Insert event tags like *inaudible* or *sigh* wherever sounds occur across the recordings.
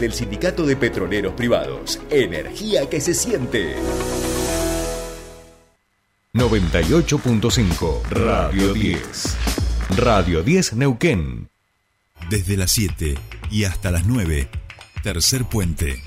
del Sindicato de Petroleros Privados. Energía que se siente. 98.5 Radio 10. Radio 10 Neuquén. Desde las 7 y hasta las 9. Tercer puente.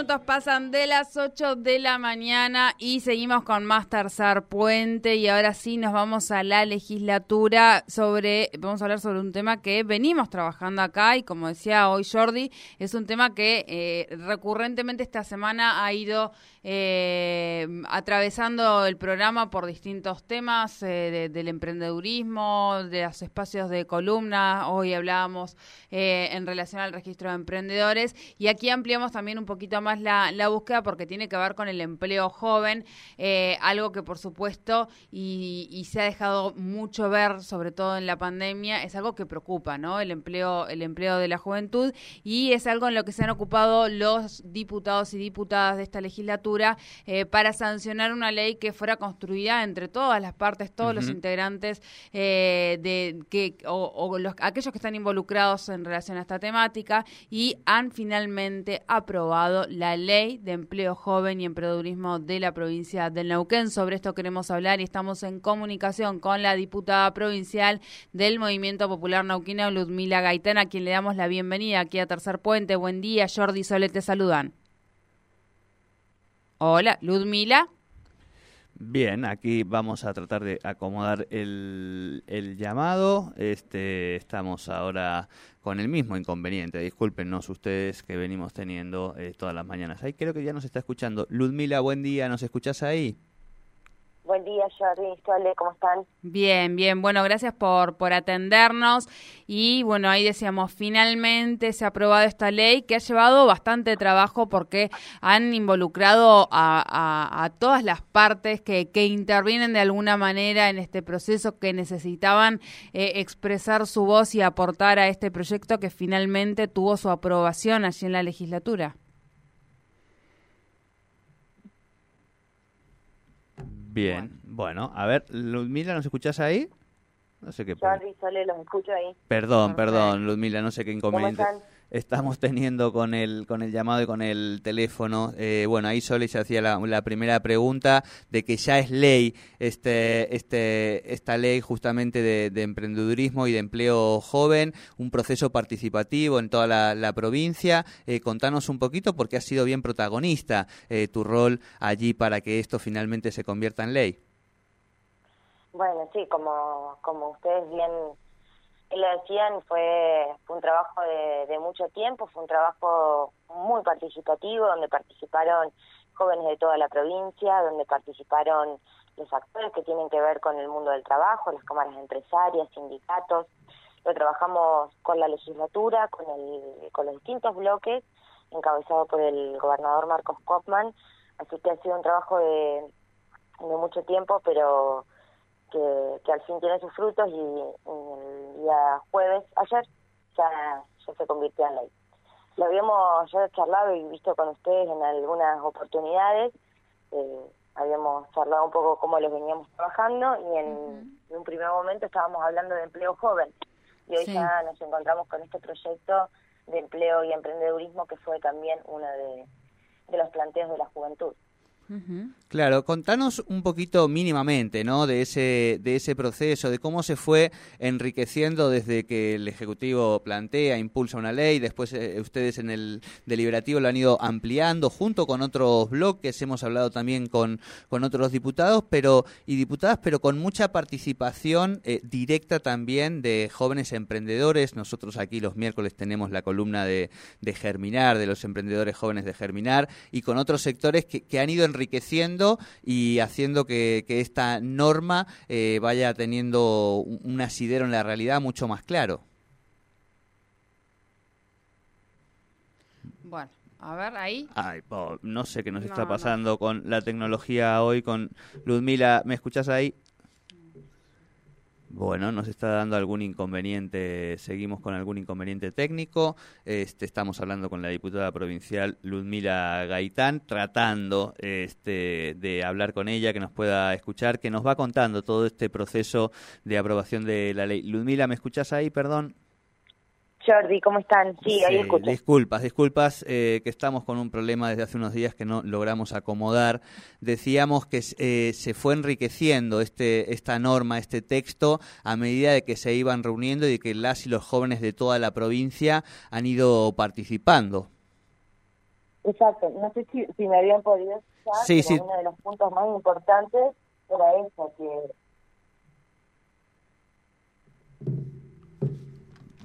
Minutos pasan de las 8 de la mañana y seguimos con más tercer puente y ahora sí nos vamos a la legislatura sobre, vamos a hablar sobre un tema que venimos trabajando acá y como decía hoy Jordi, es un tema que eh, recurrentemente esta semana ha ido eh, atravesando el programa por distintos temas eh, del emprendedurismo, de los espacios de columna, hoy hablábamos en relación al registro de emprendedores y aquí ampliamos también un poquito más la, búsqueda porque tiene que ver con el empleo joven, eh, algo que por supuesto y, se ha dejado mucho ver, sobre todo en la pandemia, es algo que preocupa, ¿no? El empleo, el empleo de la juventud y es algo en lo que se han ocupado los diputados y diputadas de esta legislatura eh, para sancionar una ley que fuera construida entre todas las partes, todos los integrantes eh, de que o, los, aquellos que están involucrados en relación a esta temática y han finalmente aprobado la ley de empleo joven y emprendedurismo de la provincia del Neuquén. Sobre esto queremos hablar y estamos en comunicación con la diputada provincial del Movimiento Popular Nauquino, Ludmila Gaitana, a quien le damos la bienvenida aquí a Tercer Puente. Buen día, Jordi Solet, te saludan. Hola, Ludmila. Bien, aquí vamos a tratar de acomodar el, el llamado. Este, estamos ahora con el mismo inconveniente. Discúlpenos ustedes que venimos teniendo eh, todas las mañanas. Ahí creo que ya nos está escuchando. Ludmila, buen día, ¿nos escuchás ahí? Buen día, Jordi, ¿cómo están? Bien, bien. Bueno, gracias por, por atendernos. Y bueno, ahí decíamos, finalmente se ha aprobado esta ley que ha llevado bastante trabajo porque han involucrado a, todas las partes que, que, intervienen de alguna manera en este proceso, que necesitaban eh, expresar su voz y aportar a este proyecto que finalmente tuvo su aprobación allí en la legislatura. Bien, bueno, a ver, Ludmila, ¿nos escuchás ahí? No sé qué. Charlie, Sole, los escucho ahí. Perdón, perdón, Ludmila, no sé qué inconveniente estamos teniendo con el, con el llamado y con el teléfono. Eh, bueno, ahí Sole se hacía la, primera pregunta de que ya es ley este, este, esta ley justamente de, emprendedurismo y de empleo joven, un proceso participativo en toda la, provincia. Eh, contanos un poquito porque has sido bien protagonista eh, tu rol allí para que esto finalmente se convierta en ley. Bueno, sí, como, como ustedes bien lo decían, fue, fue un trabajo de, mucho tiempo, fue un trabajo muy participativo, donde participaron jóvenes de toda la provincia, donde participaron los actores que tienen que ver con el mundo del trabajo, las cámaras empresarias, sindicatos. Lo trabajamos con la legislatura, con, el, con los distintos bloques, encabezado por el gobernador Marcos Kopman. Así que ha sido un trabajo de, de mucho tiempo, pero que, que al fin tiene sus frutos y, el día jueves, ayer, ya, ya se convirtió en ley. Lo habíamos ya charlado y visto con ustedes en algunas oportunidades, eh, habíamos charlado un poco cómo los veníamos trabajando y en, un primer momento estábamos hablando de empleo joven y hoy ya nos encontramos con este proyecto de empleo y emprendedurismo que fue también uno de los planteos de la juventud. Claro, contanos un poquito mínimamente, ¿no? De ese, de ese proceso, de cómo se fue enriqueciendo desde que el Ejecutivo plantea, impulsa una ley, después eh, ustedes en el deliberativo lo han ido ampliando junto con otros bloques, hemos hablado también con, con otros diputados pero y diputadas, pero con mucha participación eh, directa también de jóvenes emprendedores. Nosotros aquí los miércoles tenemos la columna de, de Germinar, de los emprendedores jóvenes de Germinar, y con otros sectores que, que han ido enriqueciendo enriqueciendo y haciendo que, esta norma eh, vaya teniendo un asidero en la realidad mucho más claro. Bueno, A ver, ahí. Ay, no sé qué nos está pasando con la tecnología hoy, con Ludmila. ¿Me escuchás ahí? Bueno, nos está dando algún inconveniente, seguimos con algún inconveniente técnico. Este, estamos hablando con la diputada provincial Ludmila Gaitán, tratando este, de hablar con ella, que nos pueda escuchar, que nos va contando todo este proceso de aprobación de la ley. Ludmila, ¿me escuchás ahí? Perdón. Jordi, ¿cómo están? Sí, ahí escucho. Disculpas, disculpas, eh, que estamos con un problema desde hace unos días que no logramos acomodar. Decíamos que eh, se fue enriqueciendo este, esta norma, este texto, a medida de que se iban reuniendo y de que las y los jóvenes de toda la provincia han ido participando. Exacto, no sé si, me habían podido escuchar, sí, sí. uno de los puntos más importantes era eso, que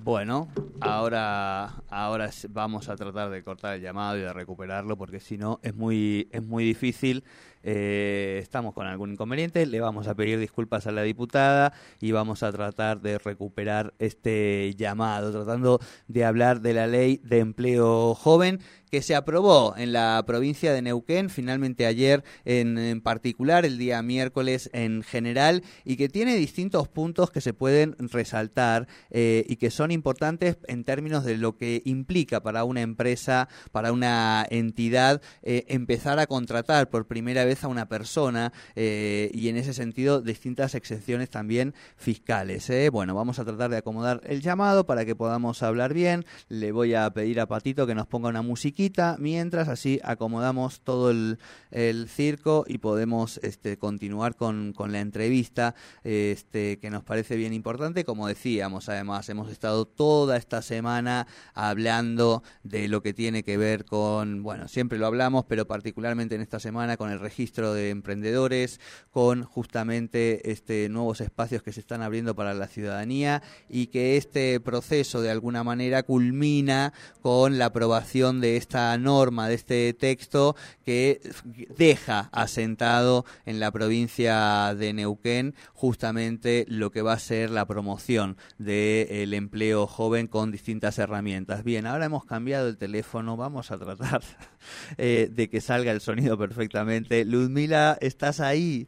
Bueno, ahora, ahora vamos a tratar de cortar el llamado y de recuperarlo porque si no es muy, es muy difícil. Eh, estamos con algún inconveniente, le vamos a pedir disculpas a la diputada y vamos a tratar de recuperar este llamado, tratando de hablar de la ley de empleo joven que se aprobó en la provincia de Neuquén, finalmente ayer en, particular, el día miércoles en general, y que tiene distintos puntos que se pueden resaltar eh, y que son importantes en términos de lo que implica para una empresa, para una entidad, eh, empezar a contratar por primera vez a una persona eh, y en ese sentido distintas excepciones también fiscales. Bueno, vamos a tratar de acomodar el llamado para que podamos hablar bien. Le voy a pedir a Patito que nos ponga una musiquita mientras así acomodamos todo el, circo y podemos este, continuar con, la entrevista este, que nos parece bien importante. Como decíamos, además, hemos estado toda esta semana hablando de lo que tiene que ver con, bueno, siempre lo hablamos, pero particularmente en esta semana con el registro de emprendedores, con justamente este, nuevos espacios que se están abriendo para la ciudadanía y que este proceso de alguna manera culmina con la aprobación de esta norma, de este texto que deja asentado en la provincia de Neuquén justamente lo que va a ser la promoción del empleo joven con distintas herramientas. Bien, ahora hemos cambiado el teléfono, vamos a tratar *laughs* eh, de que salga el sonido perfectamente. Ludmila, ¿estás ahí?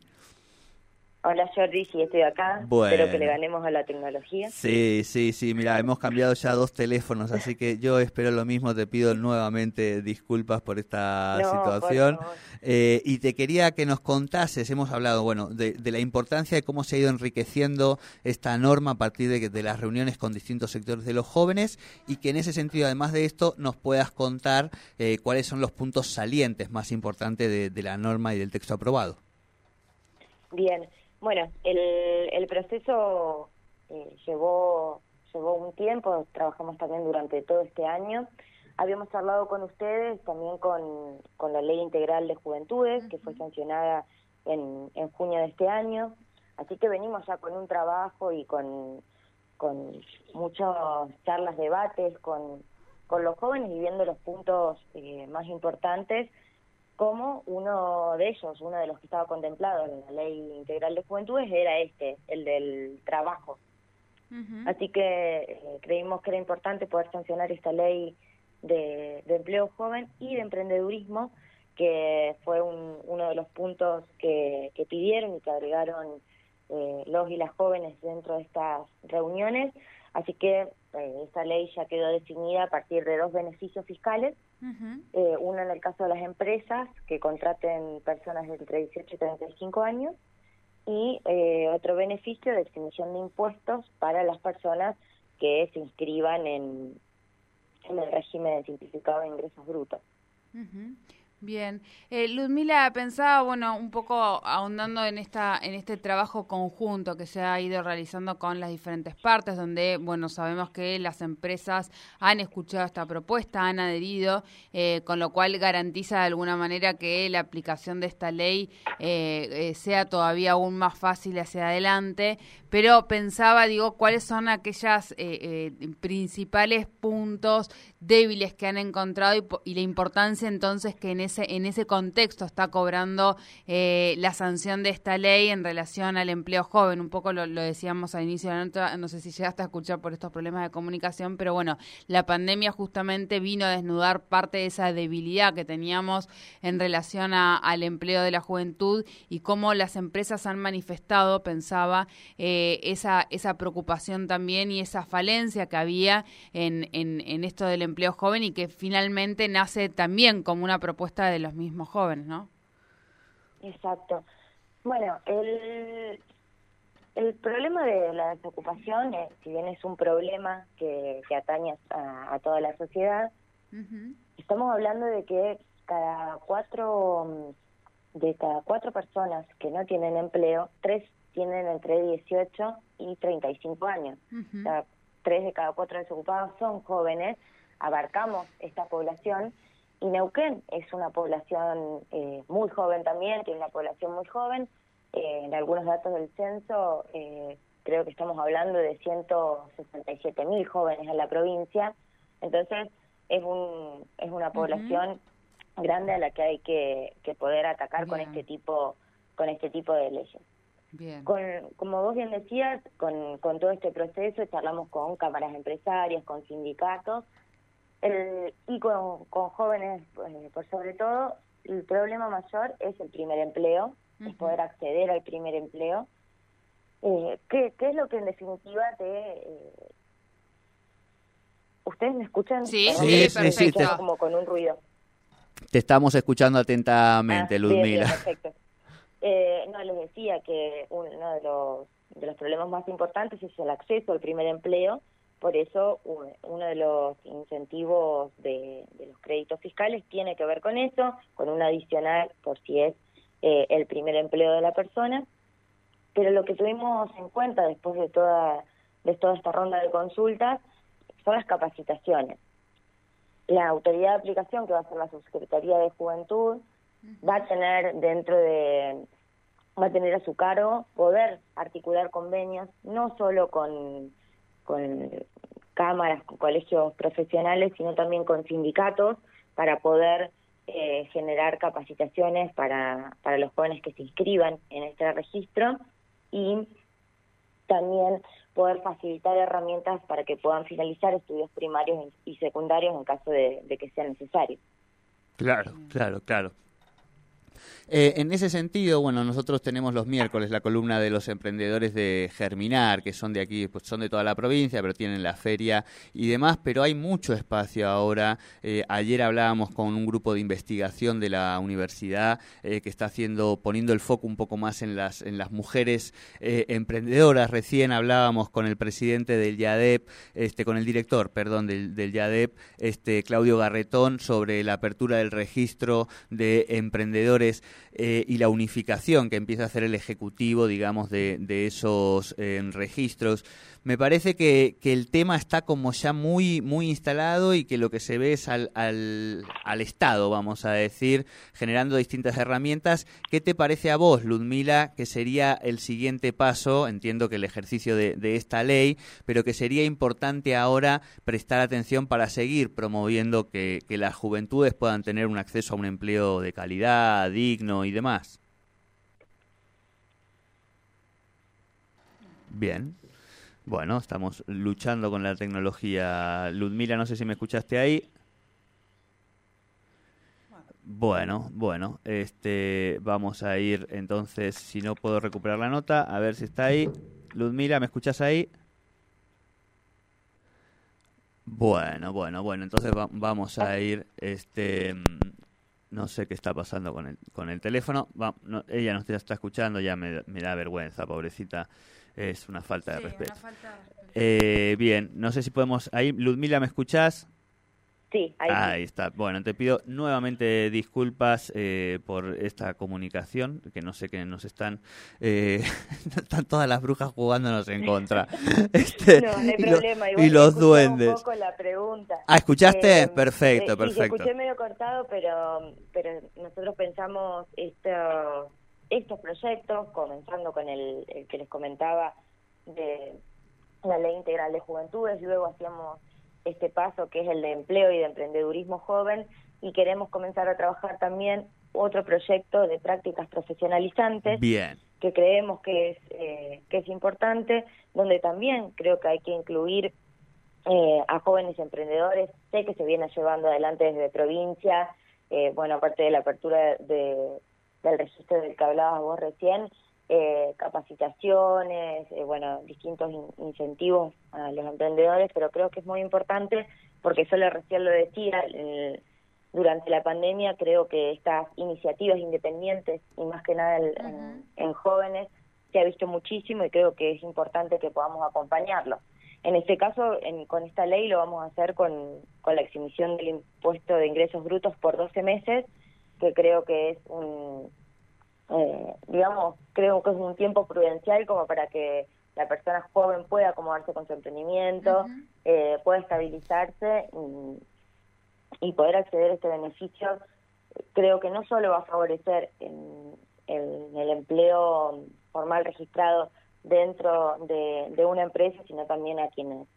Hola Jordi, sí estoy acá. Espero que le ganemos a la tecnología. Sí, sí, sí. Mira, hemos cambiado ya dos teléfonos, así que yo espero lo mismo. Te pido nuevamente disculpas por esta situación. Eh, y te quería que nos contases, hemos hablado, bueno, de, la importancia de cómo se ha ido enriqueciendo esta norma a partir de, de, las reuniones con distintos sectores de los jóvenes y que en ese sentido, además de esto, nos puedas contar eh, cuáles son los puntos salientes más importantes de, de la norma y del texto aprobado. Bien. Bueno, el, el proceso eh, llevó, llevó un tiempo, trabajamos también durante todo este año. Habíamos hablado con ustedes también con, con la Ley Integral de Juventudes, que fue sancionada en, en junio de este año. Así que venimos ya con un trabajo y con, con muchas charlas, debates con, con los jóvenes y viendo los puntos eh, más importantes como uno de ellos, uno de los que estaba contemplado en la Ley Integral de Juventudes, era este, el del trabajo. Así que eh, creímos que era importante poder sancionar esta ley de, empleo joven y de emprendedurismo, que fue uno de los puntos que, pidieron y que agregaron eh, los y las jóvenes dentro de estas reuniones. Así que eh, esta ley ya quedó definida a partir de dos beneficios fiscales eh, uno en el caso de las empresas que contraten personas de entre 18 y 35 años y eh, otro beneficio de extinción de impuestos para las personas que se inscriban en, en el régimen simplificado de ingresos brutos. Bien, eh, Ludmila pensaba, bueno, un poco ahondando en esta, en este trabajo conjunto que se ha ido realizando con las diferentes partes, donde, bueno, sabemos que las empresas han escuchado esta propuesta, han adherido, eh, con lo cual garantiza de alguna manera que la aplicación de esta ley eh, eh sea todavía aún más fácil hacia adelante. Pero pensaba, digo, cuáles son aquellas eh, principales puntos débiles que han encontrado y, y la importancia entonces que en ese en ese contexto está cobrando eh, la sanción de esta ley en relación al empleo joven. Un poco lo, decíamos al inicio de la nota, no sé si llegaste a escuchar por estos problemas de comunicación, pero bueno, la pandemia justamente vino a desnudar parte de esa debilidad que teníamos en relación al empleo de la juventud y cómo las empresas han manifestado, pensaba, eh, esa, esa preocupación también y esa falencia que había en, en, en esto del empleo joven y que finalmente nace también como una propuesta de los mismos jóvenes, ¿no? Exacto. Bueno, el, el problema de la desocupación, si bien es un problema que, que atañe a, toda la sociedad, estamos hablando de que cada cuatro de cada cuatro personas que no tienen empleo, tres tienen entre 18 y 35 años. O sea, tres de cada cuatro desocupados son jóvenes, abarcamos esta población y Neuquén es una población eh, muy joven también, tiene una población muy joven. Eh, en algunos datos del censo eh, creo que estamos hablando de 167 mil jóvenes en la provincia. Entonces es, un, es una población grande a la que hay que, que poder atacar con este tipo con este tipo de leyes. Con, como vos bien decías, con, con todo este proceso charlamos con cámaras empresarias, con sindicatos el, y con, con jóvenes eh, por sobre todo. El problema mayor es el primer empleo, es poder acceder al primer empleo. Eh, ¿qué, ¿Qué es lo que en definitiva te... Eh, ¿Ustedes me escuchan? Sí, sí, perfecto. Como con un ruido. Te estamos escuchando atentamente, ah, Ludmila. perfecto. Eh, no, les decía que uno de los, de los problemas más importantes es el acceso al primer empleo. Por eso, uno de los incentivos de, los créditos fiscales tiene que ver con eso, con un adicional por si es eh, el primer empleo de la persona. Pero lo que tuvimos en cuenta después de toda, de toda esta ronda de consultas son las capacitaciones la autoridad de aplicación, que va a ser la Subsecretaría de Juventud, va a tener dentro de, va a tener a su cargo poder articular convenios, no solo con, con cámaras, con colegios profesionales, sino también con sindicatos, para poder eh, generar capacitaciones para, para los jóvenes que se inscriban en este registro y también poder facilitar herramientas para que puedan finalizar estudios primarios y secundarios en caso de, de que sea necesario. Claro, claro, claro. Eh, en ese sentido, bueno, nosotros tenemos los miércoles la columna de los emprendedores de Germinar, que son de aquí, pues son de toda la provincia, pero tienen la feria y demás, pero hay mucho espacio ahora. Eh, ayer hablábamos con un grupo de investigación de la universidad eh, que está haciendo, poniendo el foco un poco más en las, en las mujeres emprendedoras. Recién hablábamos con el presidente del YADEP, este, con el director, perdón, del, del YADEP, este, Claudio Garretón, sobre la apertura del registro de emprendedores eh, y la unificación que empieza a hacer el Ejecutivo, digamos, de, esos eh, registros. Me parece que, el tema está como ya muy, muy instalado y que lo que se ve es al, al, Estado, vamos a decir, generando distintas herramientas. ¿Qué te parece a vos, Ludmila, que sería el siguiente paso? Entiendo que el ejercicio de, esta ley, pero que sería importante ahora prestar atención para seguir promoviendo que las juventudes puedan tener un acceso a un empleo de calidad, digno y demás. Bien. Bueno, estamos luchando con la tecnología. Ludmila, no sé si me escuchaste ahí. Bueno, bueno, este, vamos a ir entonces, si no puedo recuperar la nota, a ver si está ahí. Ludmila, ¿me escuchas ahí? Bueno, bueno, bueno, entonces vamos a ir, este, no sé qué está pasando con el, con el teléfono. ella nos está escuchando, ya me, da vergüenza, pobrecita. Es una falta de respeto. Eh, bien, no sé si podemos... Ahí, Ludmila, ¿me escuchás? Sí, ahí, está. Bueno, te pido nuevamente disculpas eh, por esta comunicación, que no sé que nos están, eh, *laughs* están todas las brujas jugándonos en contra. Este, *laughs* no, no hay problema. y los duendes. Un poco la pregunta. Ah, ¿escuchaste? Eh, perfecto, perfecto. escuché medio cortado, pero, pero nosotros pensamos esto, estos proyectos, comenzando con el, el que les comentaba de la Ley Integral de Juventudes, luego hacíamos este paso que es el de empleo y de emprendedurismo joven, y queremos comenzar a trabajar también otro proyecto de prácticas profesionalizantes Bien. que creemos que es eh, que es importante donde también creo que hay que incluir eh, a jóvenes emprendedores sé que se viene llevando adelante desde provincia eh, bueno aparte de la apertura de, del registro del que hablabas vos recién eh, capacitaciones, eh, bueno, distintos incentivos a los emprendedores, pero creo que es muy importante porque solo recién lo decía, durante la pandemia creo que estas iniciativas independientes y más que nada en, jóvenes se ha visto muchísimo y creo que es importante que podamos acompañarlo. En este caso, con esta ley lo vamos a hacer con, con la exhibición del impuesto de ingresos brutos por 12 meses, que creo que es un, eh, digamos, creo que es un tiempo prudencial como para que la persona joven pueda acomodarse con su emprendimiento, eh, pueda estabilizarse y, poder acceder a este beneficio. Creo que no solo va a favorecer en, el empleo formal registrado dentro de, de, una empresa, sino también a quienes,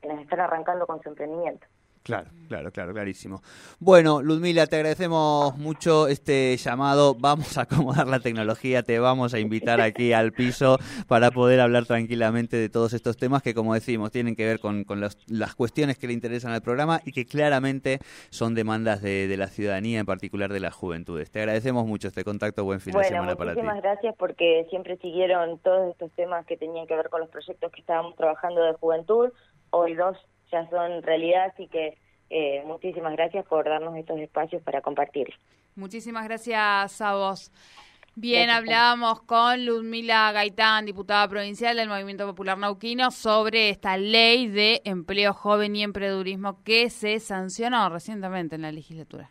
quienes están arrancando con su emprendimiento. Claro, claro, claro, clarísimo. Bueno, Ludmila, te agradecemos mucho este llamado. Vamos a acomodar la tecnología, te vamos a invitar aquí al piso para poder hablar tranquilamente de todos estos temas que, como decimos, tienen que ver con, las cuestiones que le interesan al programa y que claramente son demandas de, la ciudadanía, en particular de las juventudes. Te agradecemos mucho este contacto. Buen fin de semana para ti. Muchísimas gracias porque siempre siguieron todos estos temas que tenían que ver con los proyectos que estábamos trabajando de juventud. Hoy dos ya son realidad, así que eh, muchísimas gracias por darnos estos espacios para compartir. Muchísimas gracias a vos. Bien, hablábamos con Ludmila Gaitán, diputada provincial del Movimiento Popular Nauquino, sobre esta ley de empleo joven y emprendedurismo que se sancionó recientemente en la legislatura.